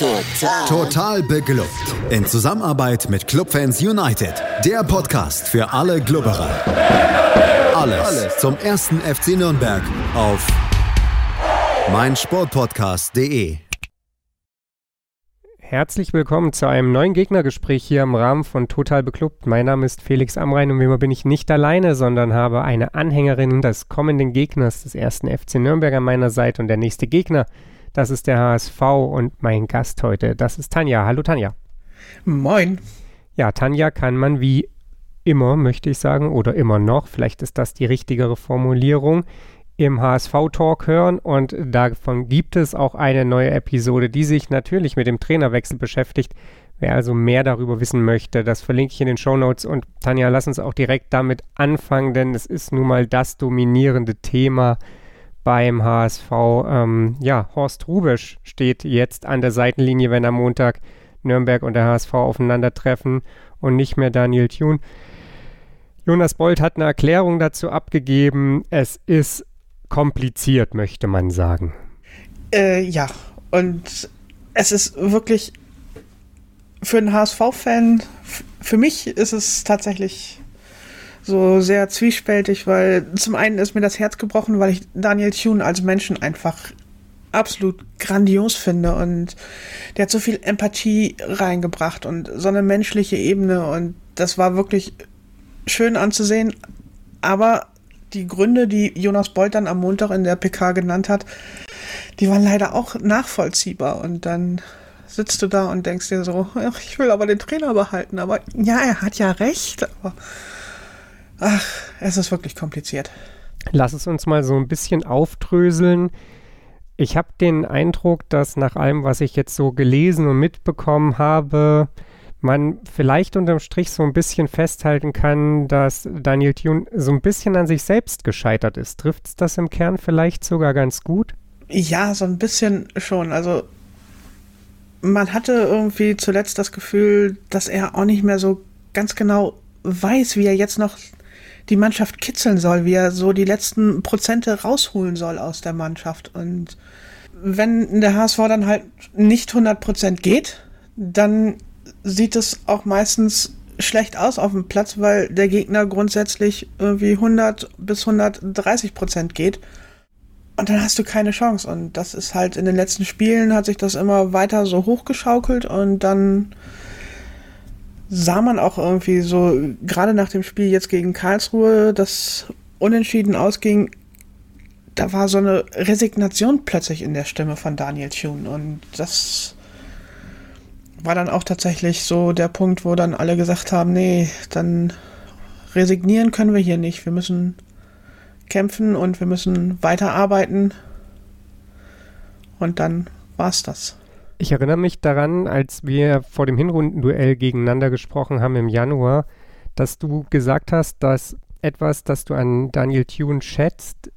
Total. Total beglückt. In Zusammenarbeit mit Clubfans United. Der Podcast für alle Glubberer. Alles, Alles zum ersten FC Nürnberg auf meinsportpodcast.de. Herzlich willkommen zu einem neuen Gegnergespräch hier im Rahmen von Total Beklubbt. Mein Name ist Felix Amrein und wie immer bin ich nicht alleine, sondern habe eine Anhängerin des kommenden Gegners des ersten FC Nürnberg an meiner Seite und der nächste Gegner das ist der HSV und mein Gast heute, das ist Tanja. Hallo Tanja. Moin. Ja, Tanja kann man wie immer, möchte ich sagen, oder immer noch, vielleicht ist das die richtigere Formulierung, im HSV-Talk hören und davon gibt es auch eine neue Episode, die sich natürlich mit dem Trainerwechsel beschäftigt. Wer also mehr darüber wissen möchte, das verlinke ich in den Show Notes. Und Tanja, lass uns auch direkt damit anfangen, denn es ist nun mal das dominierende Thema beim HSV. Ähm, ja, Horst Rubisch steht jetzt an der Seitenlinie, wenn am Montag Nürnberg und der HSV aufeinandertreffen und nicht mehr Daniel Thune. Jonas Bold hat eine Erklärung dazu abgegeben. Es ist kompliziert, möchte man sagen. Äh, ja, und es ist wirklich für einen HSV-Fan, für mich ist es tatsächlich so sehr zwiespältig, weil zum einen ist mir das Herz gebrochen, weil ich Daniel Thune als Menschen einfach absolut grandios finde und der hat so viel Empathie reingebracht und so eine menschliche Ebene und das war wirklich schön anzusehen. Aber die Gründe, die Jonas Bolt dann am Montag in der PK genannt hat, die waren leider auch nachvollziehbar und dann sitzt du da und denkst dir so, ich will aber den Trainer behalten, aber ja, er hat ja recht, aber Ach, es ist wirklich kompliziert. Lass es uns mal so ein bisschen aufdröseln. Ich habe den Eindruck, dass nach allem, was ich jetzt so gelesen und mitbekommen habe, man vielleicht unterm Strich so ein bisschen festhalten kann, dass Daniel Thune so ein bisschen an sich selbst gescheitert ist. Trifft es das im Kern vielleicht sogar ganz gut? Ja, so ein bisschen schon. Also man hatte irgendwie zuletzt das Gefühl, dass er auch nicht mehr so ganz genau weiß, wie er jetzt noch die Mannschaft kitzeln soll, wie er so die letzten Prozente rausholen soll aus der Mannschaft. Und wenn der HSV dann halt nicht 100 Prozent geht, dann sieht es auch meistens schlecht aus auf dem Platz, weil der Gegner grundsätzlich irgendwie 100 bis 130 Prozent geht. Und dann hast du keine Chance. Und das ist halt in den letzten Spielen hat sich das immer weiter so hochgeschaukelt und dann sah man auch irgendwie so, gerade nach dem Spiel jetzt gegen Karlsruhe, das unentschieden ausging, da war so eine Resignation plötzlich in der Stimme von Daniel Thune. Und das war dann auch tatsächlich so der Punkt, wo dann alle gesagt haben, nee, dann resignieren können wir hier nicht. Wir müssen kämpfen und wir müssen weiterarbeiten. Und dann war's das. Ich erinnere mich daran, als wir vor dem Hinrundenduell gegeneinander gesprochen haben im Januar, dass du gesagt hast, dass etwas, das du an Daniel Thune schätzt,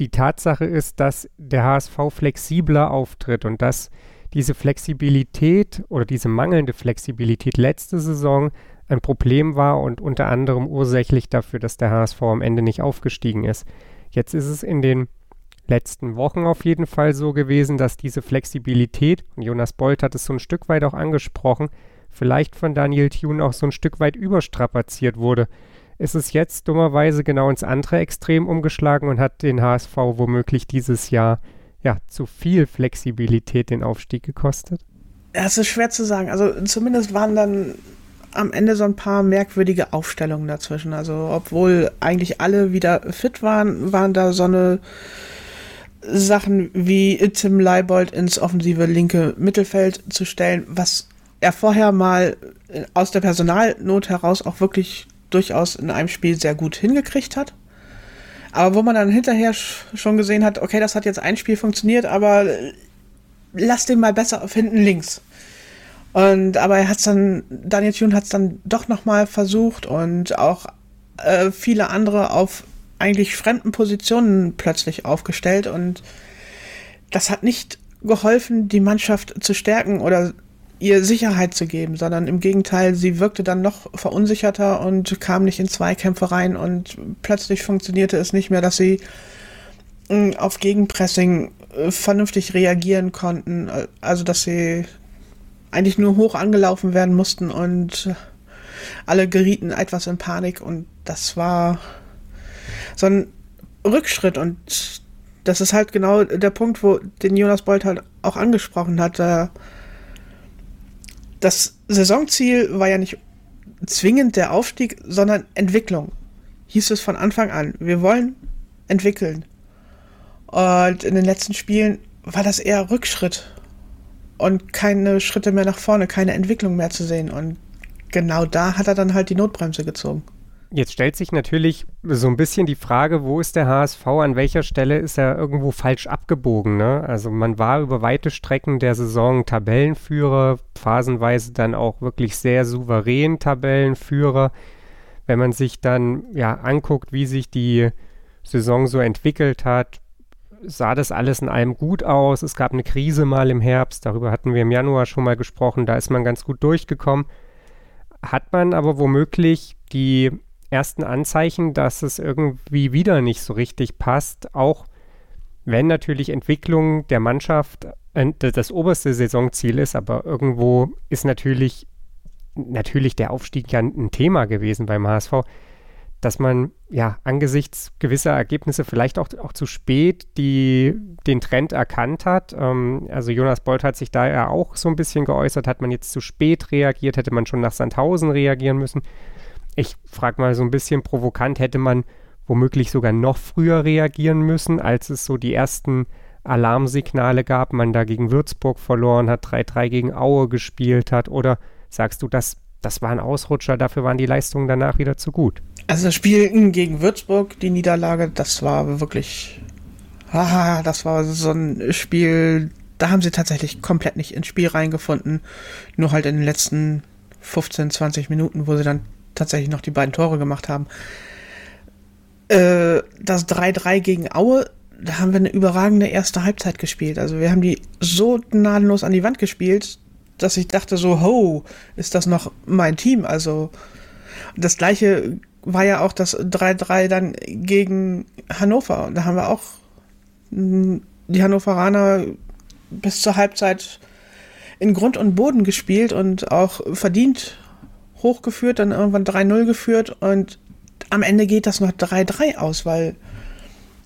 die Tatsache ist, dass der HSV flexibler auftritt und dass diese Flexibilität oder diese mangelnde Flexibilität letzte Saison ein Problem war und unter anderem ursächlich dafür, dass der HSV am Ende nicht aufgestiegen ist. Jetzt ist es in den letzten Wochen auf jeden Fall so gewesen, dass diese Flexibilität, und Jonas Bolt hat es so ein Stück weit auch angesprochen, vielleicht von Daniel Thune auch so ein Stück weit überstrapaziert wurde. Ist es jetzt dummerweise genau ins andere Extrem umgeschlagen und hat den HSV womöglich dieses Jahr ja zu viel Flexibilität den Aufstieg gekostet? Es ist schwer zu sagen. Also zumindest waren dann am Ende so ein paar merkwürdige Aufstellungen dazwischen. Also obwohl eigentlich alle wieder fit waren, waren da so eine Sachen wie Tim Leibold ins offensive linke Mittelfeld zu stellen, was er vorher mal äh, aus der Personalnot heraus auch wirklich durchaus in einem Spiel sehr gut hingekriegt hat. Aber wo man dann hinterher schon gesehen hat, okay, das hat jetzt ein Spiel funktioniert, aber äh, lass den mal besser auf hinten links. Und aber er hat dann, Daniel Thune hat es dann doch nochmal versucht und auch äh, viele andere auf eigentlich fremden Positionen plötzlich aufgestellt und das hat nicht geholfen, die Mannschaft zu stärken oder ihr Sicherheit zu geben, sondern im Gegenteil, sie wirkte dann noch verunsicherter und kam nicht in Zweikämpfe rein und plötzlich funktionierte es nicht mehr, dass sie mm, auf Gegenpressing äh, vernünftig reagieren konnten, also dass sie eigentlich nur hoch angelaufen werden mussten und alle gerieten etwas in Panik und das war so ein Rückschritt und das ist halt genau der Punkt, wo den Jonas Bolt halt auch angesprochen hat. Das Saisonziel war ja nicht zwingend der Aufstieg, sondern Entwicklung. Hieß es von Anfang an. Wir wollen entwickeln. Und in den letzten Spielen war das eher Rückschritt und keine Schritte mehr nach vorne, keine Entwicklung mehr zu sehen. Und genau da hat er dann halt die Notbremse gezogen. Jetzt stellt sich natürlich so ein bisschen die Frage, wo ist der HSV, an welcher Stelle ist er irgendwo falsch abgebogen. Ne? Also man war über weite Strecken der Saison Tabellenführer, phasenweise dann auch wirklich sehr souverän Tabellenführer. Wenn man sich dann ja anguckt, wie sich die Saison so entwickelt hat, sah das alles in allem gut aus. Es gab eine Krise mal im Herbst, darüber hatten wir im Januar schon mal gesprochen, da ist man ganz gut durchgekommen. Hat man aber womöglich die ersten Anzeichen, dass es irgendwie wieder nicht so richtig passt, auch wenn natürlich Entwicklung der Mannschaft äh, das oberste Saisonziel ist, aber irgendwo ist natürlich, natürlich der Aufstieg ja ein Thema gewesen beim HSV, dass man ja angesichts gewisser Ergebnisse vielleicht auch, auch zu spät die, den Trend erkannt hat. Ähm, also Jonas Bolt hat sich da ja auch so ein bisschen geäußert, hat man jetzt zu spät reagiert, hätte man schon nach Sandhausen reagieren müssen ich frage mal so ein bisschen provokant, hätte man womöglich sogar noch früher reagieren müssen, als es so die ersten Alarmsignale gab, man da gegen Würzburg verloren hat, 3-3 gegen Aue gespielt hat? Oder sagst du, das, das war ein Ausrutscher, dafür waren die Leistungen danach wieder zu gut? Also das Spiel gegen Würzburg, die Niederlage, das war wirklich, haha, das war so ein Spiel, da haben sie tatsächlich komplett nicht ins Spiel reingefunden. Nur halt in den letzten 15, 20 Minuten, wo sie dann tatsächlich noch die beiden Tore gemacht haben. Äh, das 3-3 gegen Aue, da haben wir eine überragende erste Halbzeit gespielt. Also wir haben die so gnadenlos an die Wand gespielt, dass ich dachte so, ho, ist das noch mein Team? Also das gleiche war ja auch das 3-3 dann gegen Hannover. Da haben wir auch die Hannoveraner bis zur Halbzeit in Grund und Boden gespielt und auch verdient hochgeführt, dann irgendwann 3-0 geführt und am Ende geht das noch 3-3 aus, weil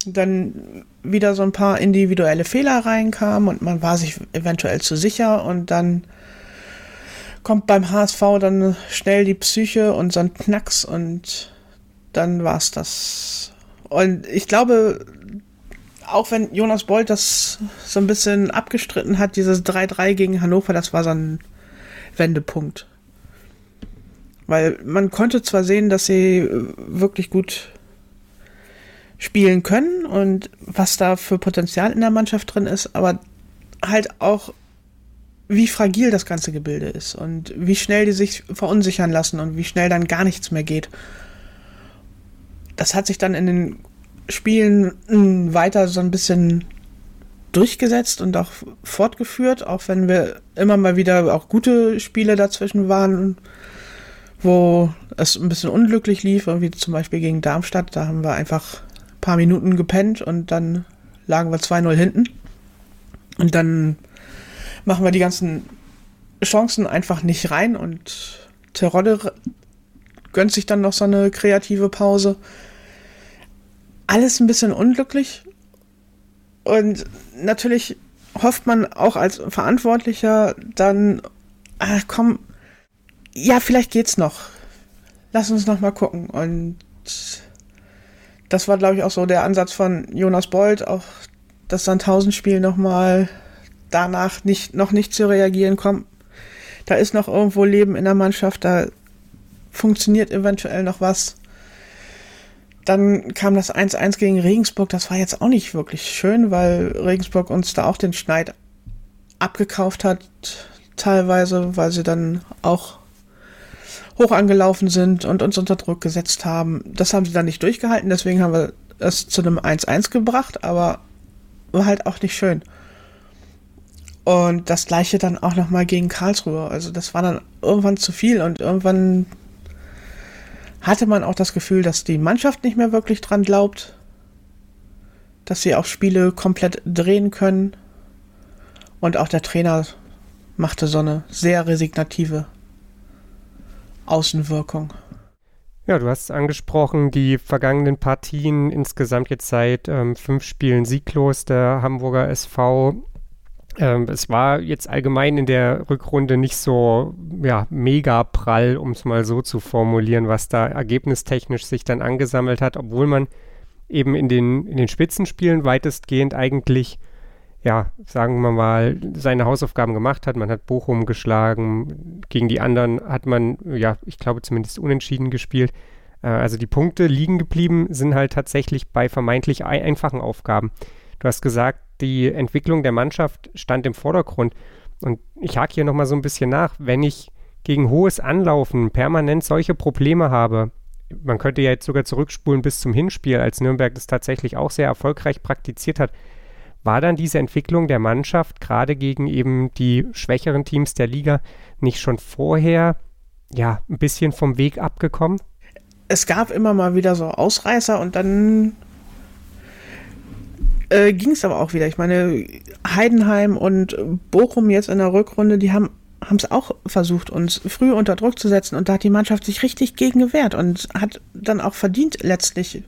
dann wieder so ein paar individuelle Fehler reinkamen und man war sich eventuell zu sicher und dann kommt beim HSV dann schnell die Psyche und so ein Knacks und dann war es das. Und ich glaube, auch wenn Jonas Bolt das so ein bisschen abgestritten hat, dieses 3-3 gegen Hannover, das war so ein Wendepunkt. Weil man konnte zwar sehen, dass sie äh, wirklich gut spielen können und was da für Potenzial in der Mannschaft drin ist, aber halt auch, wie fragil das ganze Gebilde ist und wie schnell die sich verunsichern lassen und wie schnell dann gar nichts mehr geht. Das hat sich dann in den Spielen hm, weiter so ein bisschen durchgesetzt und auch fortgeführt, auch wenn wir immer mal wieder auch gute Spiele dazwischen waren wo es ein bisschen unglücklich lief, wie zum Beispiel gegen Darmstadt. Da haben wir einfach ein paar Minuten gepennt und dann lagen wir 2-0 hinten. Und dann machen wir die ganzen Chancen einfach nicht rein und Terodde gönnt sich dann noch so eine kreative Pause. Alles ein bisschen unglücklich. Und natürlich hofft man auch als Verantwortlicher dann, ach komm, ja, vielleicht geht's noch. Lass uns noch mal gucken. Und das war, glaube ich, auch so der Ansatz von Jonas Bold, auch das Sandhausen-Spiel noch mal danach nicht, noch nicht zu reagieren. Komm, da ist noch irgendwo Leben in der Mannschaft, da funktioniert eventuell noch was. Dann kam das 1-1 gegen Regensburg. Das war jetzt auch nicht wirklich schön, weil Regensburg uns da auch den Schneid abgekauft hat, teilweise, weil sie dann auch hoch angelaufen sind und uns unter Druck gesetzt haben. Das haben sie dann nicht durchgehalten, deswegen haben wir es zu einem 1-1 gebracht, aber war halt auch nicht schön. Und das gleiche dann auch nochmal gegen Karlsruhe. Also das war dann irgendwann zu viel und irgendwann hatte man auch das Gefühl, dass die Mannschaft nicht mehr wirklich dran glaubt, dass sie auch Spiele komplett drehen können und auch der Trainer machte so eine sehr resignative Außenwirkung. Ja, du hast es angesprochen, die vergangenen Partien insgesamt jetzt seit ähm, fünf Spielen sieglos der Hamburger SV. Ähm, es war jetzt allgemein in der Rückrunde nicht so ja, mega prall, um es mal so zu formulieren, was da ergebnistechnisch sich dann angesammelt hat, obwohl man eben in den, in den Spitzenspielen weitestgehend eigentlich ja, sagen wir mal, seine Hausaufgaben gemacht hat. Man hat Bochum geschlagen, gegen die anderen hat man, ja, ich glaube zumindest unentschieden gespielt. Äh, also die Punkte liegen geblieben, sind halt tatsächlich bei vermeintlich einfachen Aufgaben. Du hast gesagt, die Entwicklung der Mannschaft stand im Vordergrund. Und ich hake hier nochmal so ein bisschen nach. Wenn ich gegen hohes Anlaufen permanent solche Probleme habe, man könnte ja jetzt sogar zurückspulen bis zum Hinspiel, als Nürnberg das tatsächlich auch sehr erfolgreich praktiziert hat, war dann diese Entwicklung der Mannschaft gerade gegen eben die schwächeren Teams der Liga nicht schon vorher ja ein bisschen vom Weg abgekommen? Es gab immer mal wieder so Ausreißer und dann äh, ging es aber auch wieder. Ich meine, Heidenheim und Bochum jetzt in der Rückrunde, die haben es auch versucht, uns früh unter Druck zu setzen und da hat die Mannschaft sich richtig gegen gewehrt und hat dann auch verdient letztlich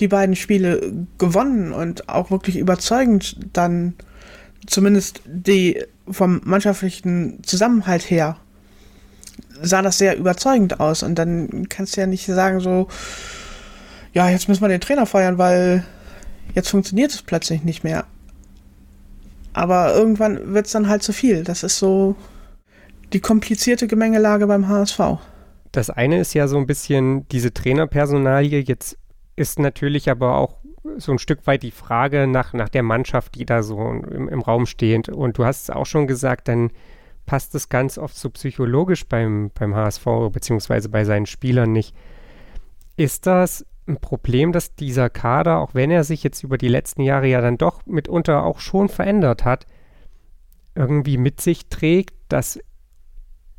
die beiden Spiele gewonnen und auch wirklich überzeugend dann zumindest die vom mannschaftlichen Zusammenhalt her sah das sehr überzeugend aus und dann kannst du ja nicht sagen so ja, jetzt müssen wir den Trainer feuern, weil jetzt funktioniert es plötzlich nicht mehr. Aber irgendwann wird es dann halt zu viel. Das ist so die komplizierte Gemengelage beim HSV. Das eine ist ja so ein bisschen diese Trainerpersonalie. Jetzt ist natürlich aber auch so ein Stück weit die Frage nach, nach der Mannschaft, die da so im, im Raum steht. Und du hast es auch schon gesagt, dann passt es ganz oft so psychologisch beim, beim HSV beziehungsweise bei seinen Spielern nicht. Ist das ein Problem, dass dieser Kader, auch wenn er sich jetzt über die letzten Jahre ja dann doch mitunter auch schon verändert hat, irgendwie mit sich trägt, dass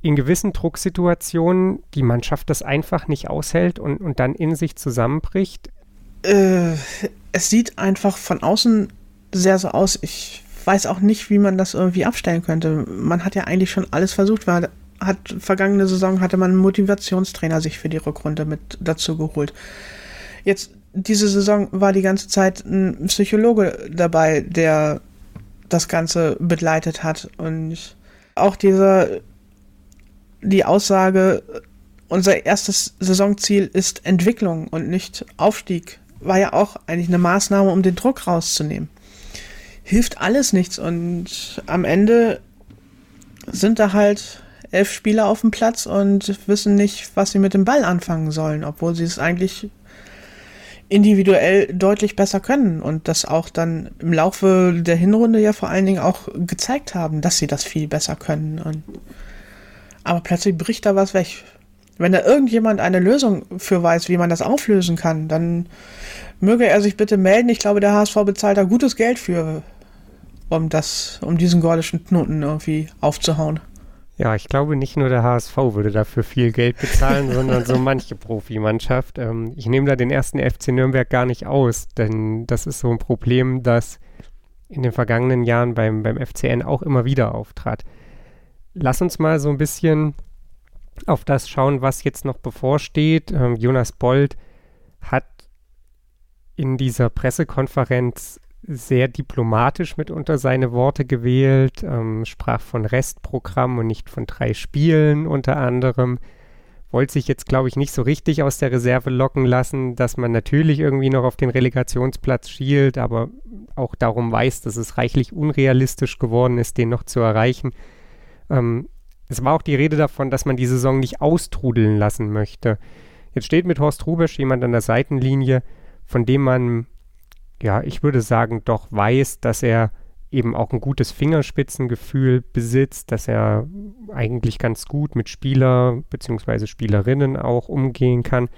in gewissen Drucksituationen die Mannschaft das einfach nicht aushält und, und dann in sich zusammenbricht? Äh, es sieht einfach von außen sehr so aus. Ich weiß auch nicht, wie man das irgendwie abstellen könnte. Man hat ja eigentlich schon alles versucht. Man hat vergangene Saison hatte man einen Motivationstrainer sich für die Rückrunde mit dazu geholt. Jetzt diese Saison war die ganze Zeit ein Psychologe dabei, der das Ganze begleitet hat und auch dieser die Aussage, unser erstes Saisonziel ist Entwicklung und nicht Aufstieg, war ja auch eigentlich eine Maßnahme, um den Druck rauszunehmen. Hilft alles nichts und am Ende sind da halt elf Spieler auf dem Platz und wissen nicht, was sie mit dem Ball anfangen sollen, obwohl sie es eigentlich individuell deutlich besser können und das auch dann im Laufe der Hinrunde ja vor allen Dingen auch gezeigt haben, dass sie das viel besser können. Und aber plötzlich bricht da was weg. Wenn da irgendjemand eine Lösung für weiß, wie man das auflösen kann, dann möge er sich bitte melden. Ich glaube, der HSV bezahlt da gutes Geld für, um das, um diesen gordischen Knoten irgendwie aufzuhauen. Ja, ich glaube, nicht nur der HSV würde dafür viel Geld bezahlen, sondern so manche Profimannschaft. Ähm, ich nehme da den ersten FC Nürnberg gar nicht aus, denn das ist so ein Problem, das in den vergangenen Jahren beim, beim FCN auch immer wieder auftrat lass uns mal so ein bisschen auf das schauen, was jetzt noch bevorsteht. Ähm, Jonas Bold hat in dieser Pressekonferenz sehr diplomatisch mitunter seine Worte gewählt, ähm, sprach von Restprogramm und nicht von drei Spielen unter anderem. Wollte sich jetzt, glaube ich, nicht so richtig aus der Reserve locken lassen, dass man natürlich irgendwie noch auf den Relegationsplatz schielt, aber auch darum weiß, dass es reichlich unrealistisch geworden ist, den noch zu erreichen. Ähm, es war auch die Rede davon, dass man die Saison nicht austrudeln lassen möchte. Jetzt steht mit Horst Rubesch jemand an der Seitenlinie, von dem man, ja, ich würde sagen, doch weiß, dass er eben auch ein gutes Fingerspitzengefühl besitzt, dass er eigentlich ganz gut mit Spieler bzw. Spielerinnen auch umgehen kann.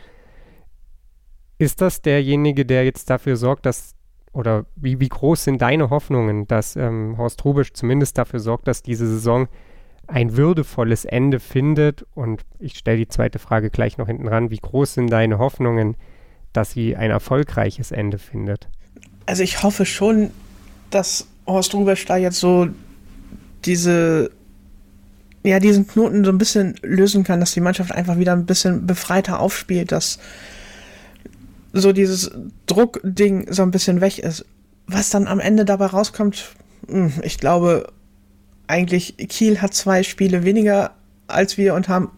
Ist das derjenige, der jetzt dafür sorgt, dass, oder wie, wie groß sind deine Hoffnungen, dass ähm, Horst Rubisch zumindest dafür sorgt, dass diese Saison ein würdevolles Ende findet. Und ich stelle die zweite Frage gleich noch hinten ran. Wie groß sind deine Hoffnungen, dass sie ein erfolgreiches Ende findet? Also ich hoffe schon, dass Horst Rubesch da jetzt so diese ja, diesen Knoten so ein bisschen lösen kann, dass die Mannschaft einfach wieder ein bisschen befreiter aufspielt, dass so dieses Druckding so ein bisschen weg ist. Was dann am Ende dabei rauskommt, hm, ich glaube, eigentlich Kiel hat zwei Spiele weniger als wir und haben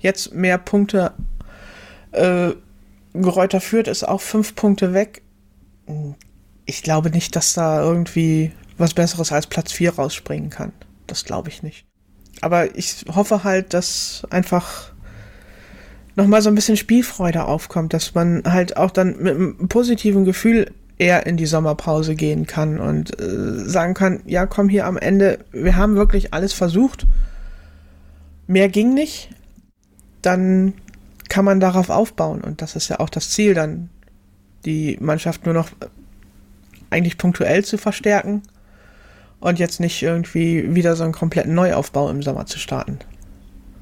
jetzt mehr Punkte. Äh, Geräuter führt, ist auch fünf Punkte weg. Ich glaube nicht, dass da irgendwie was Besseres als Platz 4 rausspringen kann. Das glaube ich nicht. Aber ich hoffe halt, dass einfach nochmal so ein bisschen Spielfreude aufkommt, dass man halt auch dann mit einem positiven Gefühl eher in die Sommerpause gehen kann und äh, sagen kann, ja, komm hier am Ende, wir haben wirklich alles versucht. Mehr ging nicht. Dann kann man darauf aufbauen und das ist ja auch das Ziel, dann die Mannschaft nur noch eigentlich punktuell zu verstärken und jetzt nicht irgendwie wieder so einen kompletten Neuaufbau im Sommer zu starten.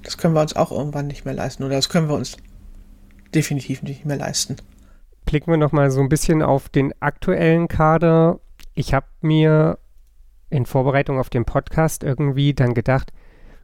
Das können wir uns auch irgendwann nicht mehr leisten oder das können wir uns definitiv nicht mehr leisten. Blicken wir nochmal so ein bisschen auf den aktuellen Kader. Ich habe mir in Vorbereitung auf den Podcast irgendwie dann gedacht,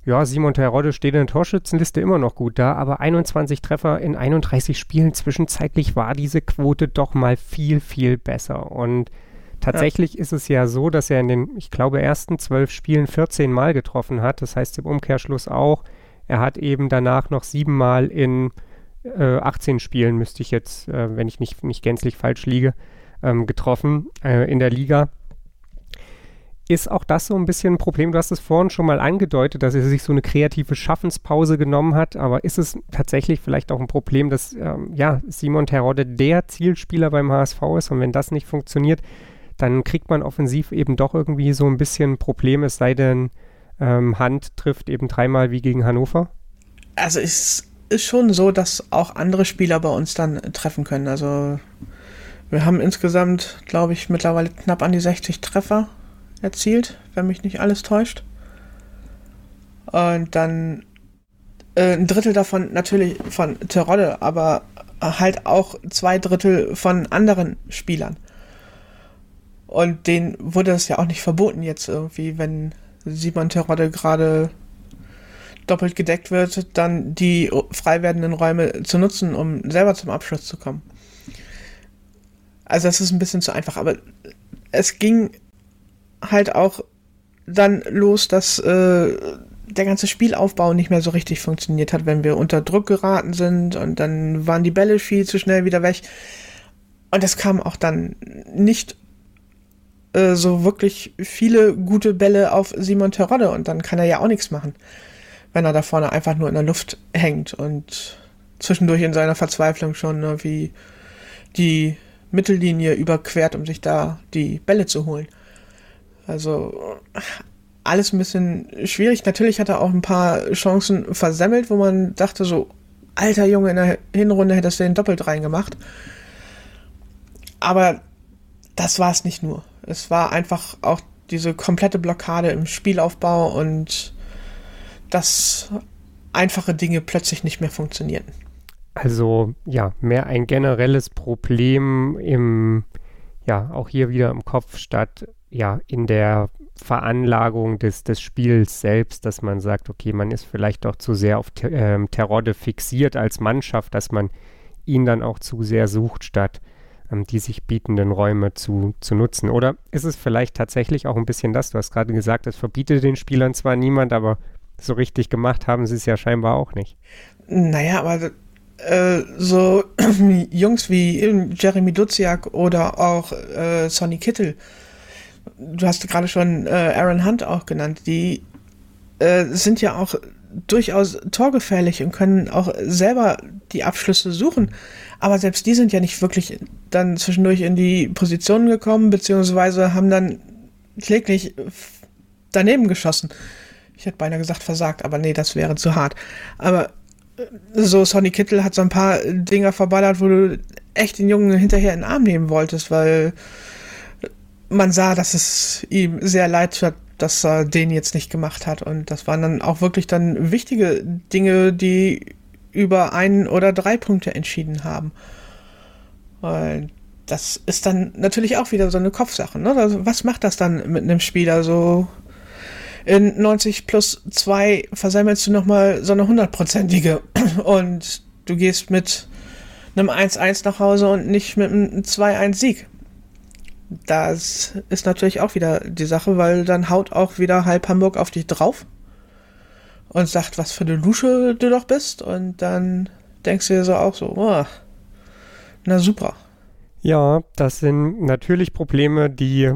ja, Simon Terodde steht in der Torschützenliste immer noch gut da, aber 21 Treffer in 31 Spielen zwischenzeitlich war diese Quote doch mal viel, viel besser. Und tatsächlich ja. ist es ja so, dass er in den, ich glaube, ersten zwölf Spielen 14 Mal getroffen hat. Das heißt im Umkehrschluss auch, er hat eben danach noch sieben Mal in äh, 18 Spielen, müsste ich jetzt, äh, wenn ich nicht, nicht gänzlich falsch liege, ähm, getroffen äh, in der Liga. Ist auch das so ein bisschen ein Problem? Du hast es vorhin schon mal angedeutet, dass er sich so eine kreative Schaffenspause genommen hat, aber ist es tatsächlich vielleicht auch ein Problem, dass ähm, ja, Simon Terodde der Zielspieler beim HSV ist und wenn das nicht funktioniert, dann kriegt man offensiv eben doch irgendwie so ein bisschen Probleme, es sei denn, ähm, Hand trifft eben dreimal wie gegen Hannover? Also es ist schon so, dass auch andere Spieler bei uns dann treffen können. Also wir haben insgesamt, glaube ich, mittlerweile knapp an die 60 Treffer erzielt, wenn mich nicht alles täuscht. Und dann äh, ein Drittel davon natürlich von Terodde, aber halt auch zwei Drittel von anderen Spielern. Und denen wurde es ja auch nicht verboten jetzt irgendwie, wenn Simon Terodde gerade doppelt gedeckt wird, dann die frei werdenden Räume zu nutzen, um selber zum Abschluss zu kommen. Also das ist ein bisschen zu einfach, aber es ging halt auch dann los, dass äh, der ganze Spielaufbau nicht mehr so richtig funktioniert hat, wenn wir unter Druck geraten sind und dann waren die Bälle viel zu schnell wieder weg. Und es kam auch dann nicht äh, so wirklich viele gute Bälle auf Simon Terodde und dann kann er ja auch nichts machen, wenn er da vorne einfach nur in der Luft hängt und zwischendurch in seiner Verzweiflung schon irgendwie die Mittellinie überquert, um sich da die Bälle zu holen. Also alles ein bisschen schwierig. Natürlich hat er auch ein paar Chancen versemmelt, wo man dachte so, alter Junge, in der Hinrunde hättest du den doppelt reingemacht. Aber das war es nicht nur. Es war einfach auch diese komplette Blockade im Spielaufbau und dass einfache Dinge plötzlich nicht mehr funktionierten. Also ja, mehr ein generelles Problem im, ja, auch hier wieder im Kopf statt ja, in der Veranlagung des, des Spiels selbst, dass man sagt, okay, man ist vielleicht doch zu sehr auf ähm, Terodde fixiert als Mannschaft, dass man ihn dann auch zu sehr sucht, statt ähm, die sich bietenden Räume zu, zu nutzen. Oder ist es vielleicht tatsächlich auch ein bisschen das, du hast gerade gesagt, es verbietet den Spielern zwar niemand, aber so richtig gemacht haben sie es ja scheinbar auch nicht. Naja, aber äh, so Jungs wie Jeremy Duziak oder auch äh, Sonny Kittel, du hast gerade schon äh, Aaron Hunt auch genannt, die äh, sind ja auch durchaus torgefährlich und können auch selber die Abschlüsse suchen. Aber selbst die sind ja nicht wirklich dann zwischendurch in die Positionen gekommen, beziehungsweise haben dann kläglich daneben geschossen. Ich hätte beinahe gesagt versagt, aber nee, das wäre zu hart. Aber äh, so Sonny Kittel hat so ein paar Dinger verballert, wo du echt den Jungen hinterher in den Arm nehmen wolltest, weil man sah, dass es ihm sehr leid tut, dass er den jetzt nicht gemacht hat. Und das waren dann auch wirklich dann wichtige Dinge, die über ein oder drei Punkte entschieden haben. Und das ist dann natürlich auch wieder so eine Kopfsache. Ne? Also was macht das dann mit einem Spieler so in 90 plus 2 versammelst du nochmal so eine hundertprozentige und du gehst mit einem 1-1 nach Hause und nicht mit einem 2-1-Sieg. Das ist natürlich auch wieder die Sache, weil dann haut auch wieder halb Hamburg auf dich drauf und sagt, was für eine Lusche du doch bist. Und dann denkst du dir so auch so, oh, na super. Ja, das sind natürlich Probleme, die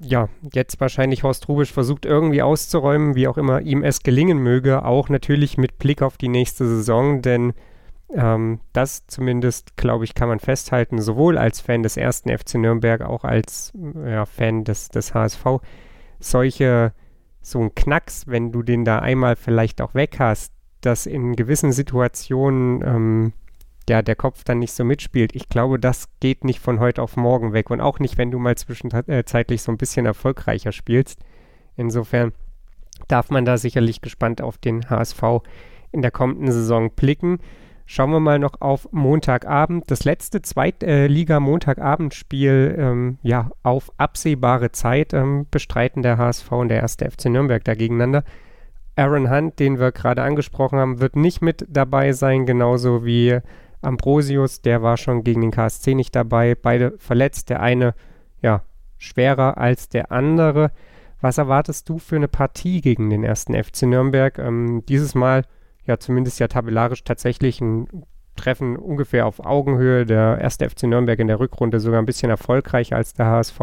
ja jetzt wahrscheinlich Horst Rubisch versucht irgendwie auszuräumen, wie auch immer ihm es gelingen möge, auch natürlich mit Blick auf die nächste Saison, denn ähm, das zumindest, glaube ich, kann man festhalten, sowohl als Fan des ersten FC Nürnberg, auch als ja, Fan des, des HSV. Solche, so ein Knacks, wenn du den da einmal vielleicht auch weg hast, dass in gewissen Situationen ähm, ja, der Kopf dann nicht so mitspielt. Ich glaube, das geht nicht von heute auf morgen weg und auch nicht, wenn du mal zwischenzeitlich so ein bisschen erfolgreicher spielst. Insofern darf man da sicherlich gespannt auf den HSV in der kommenden Saison blicken. Schauen wir mal noch auf Montagabend. Das letzte Zweitliga-Montagabendspiel ähm, ja, auf absehbare Zeit ähm, bestreiten der HSV und der erste FC Nürnberg da gegeneinander. Aaron Hunt, den wir gerade angesprochen haben, wird nicht mit dabei sein, genauso wie Ambrosius, der war schon gegen den KSC nicht dabei. Beide verletzt. Der eine, ja, schwerer als der andere. Was erwartest du für eine Partie gegen den ersten FC Nürnberg? Ähm, dieses Mal ja zumindest ja tabellarisch tatsächlich ein Treffen ungefähr auf Augenhöhe. Der erste FC Nürnberg in der Rückrunde sogar ein bisschen erfolgreicher als der HSV.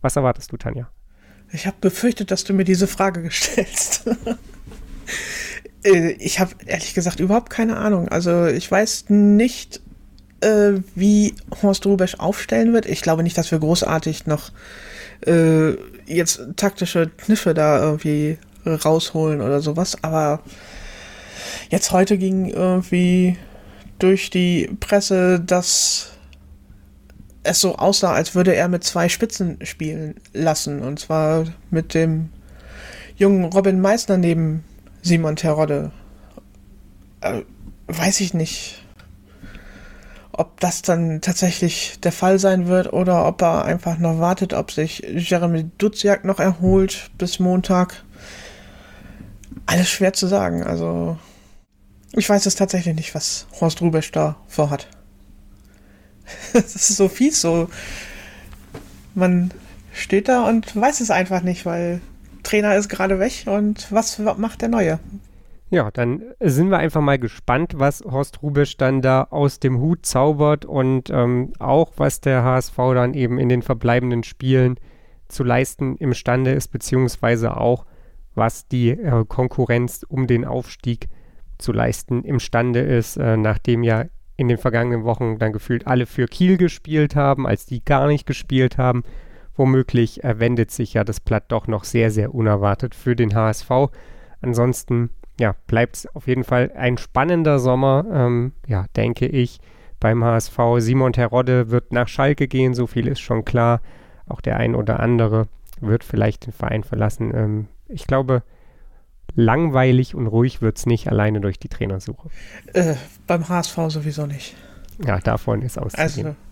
Was erwartest du, Tanja? Ich habe befürchtet, dass du mir diese Frage gestellst. Äh, ich habe ehrlich gesagt überhaupt keine Ahnung. Also ich weiß nicht, äh, wie Horst Rubesch aufstellen wird. Ich glaube nicht, dass wir großartig noch äh, jetzt taktische Kniffe da irgendwie rausholen oder sowas. Aber jetzt heute ging irgendwie durch die Presse, dass es so aussah, als würde er mit zwei Spitzen spielen lassen. Und zwar mit dem jungen Robin Meissner neben Simon Terodde. Äh, weiß ich nicht, ob das dann tatsächlich der Fall sein wird oder ob er einfach noch wartet, ob sich Jeremy Duziak noch erholt bis Montag. Alles schwer zu sagen. Also, ich weiß es tatsächlich nicht, was Horst Rubesch da vorhat. das ist so fies, so. Man steht da und weiß es einfach nicht, weil Trainer ist gerade weg und was macht der Neue? Ja, dann sind wir einfach mal gespannt, was Horst Rubisch dann da aus dem Hut zaubert und ähm, auch was der HSV dann eben in den verbleibenden Spielen zu leisten imstande ist, beziehungsweise auch was die äh, Konkurrenz um den Aufstieg zu leisten imstande ist, äh, nachdem ja in den vergangenen Wochen dann gefühlt alle für Kiel gespielt haben, als die gar nicht gespielt haben Womöglich äh, wendet sich ja das Blatt doch noch sehr, sehr unerwartet für den HSV. Ansonsten, ja, bleibt es auf jeden Fall ein spannender Sommer, ähm, ja, denke ich, beim HSV. Simon Terodde wird nach Schalke gehen, so viel ist schon klar. Auch der ein oder andere wird vielleicht den Verein verlassen. Ähm, ich glaube, langweilig und ruhig wird es nicht, alleine durch die Trainersuche. Äh, beim HSV sowieso nicht. Ja, davon ist auszugehen. Also,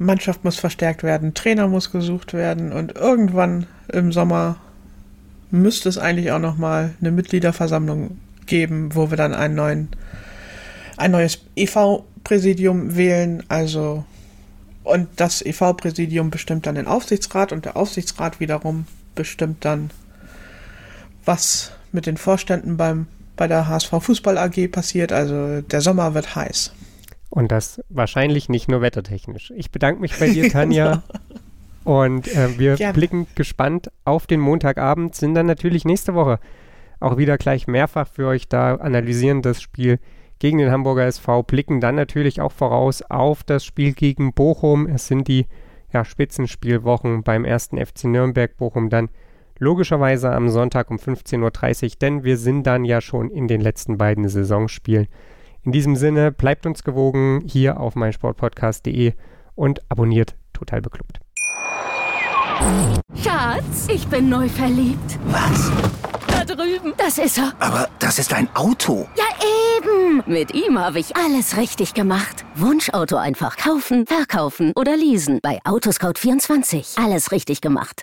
Mannschaft muss verstärkt werden, Trainer muss gesucht werden und irgendwann im Sommer müsste es eigentlich auch noch mal eine Mitgliederversammlung geben, wo wir dann einen neuen, ein neues EV-Präsidium wählen. Also und das EV-Präsidium bestimmt dann den Aufsichtsrat und der Aufsichtsrat wiederum bestimmt dann, was mit den Vorständen beim bei der HSV Fußball AG passiert. Also der Sommer wird heiß. Und das wahrscheinlich nicht nur wettertechnisch. Ich bedanke mich bei dir, Tanja. Und äh, wir Gerne. blicken gespannt auf den Montagabend, sind dann natürlich nächste Woche auch wieder gleich mehrfach für euch da, analysieren das Spiel gegen den Hamburger SV, blicken dann natürlich auch voraus auf das Spiel gegen Bochum. Es sind die ja, Spitzenspielwochen beim ersten FC Nürnberg Bochum dann logischerweise am Sonntag um 15.30 Uhr, denn wir sind dann ja schon in den letzten beiden Saisonspielen. In diesem Sinne, bleibt uns gewogen hier auf meinsportpodcast.de und abonniert Total Beklubbt. Schatz, ich bin neu verliebt. Was? Da drüben. Das ist er. Aber das ist ein Auto. Ja, eben. Mit ihm habe ich alles richtig gemacht. Wunschauto einfach kaufen, verkaufen oder leasen. Bei Autoscout24. Alles richtig gemacht.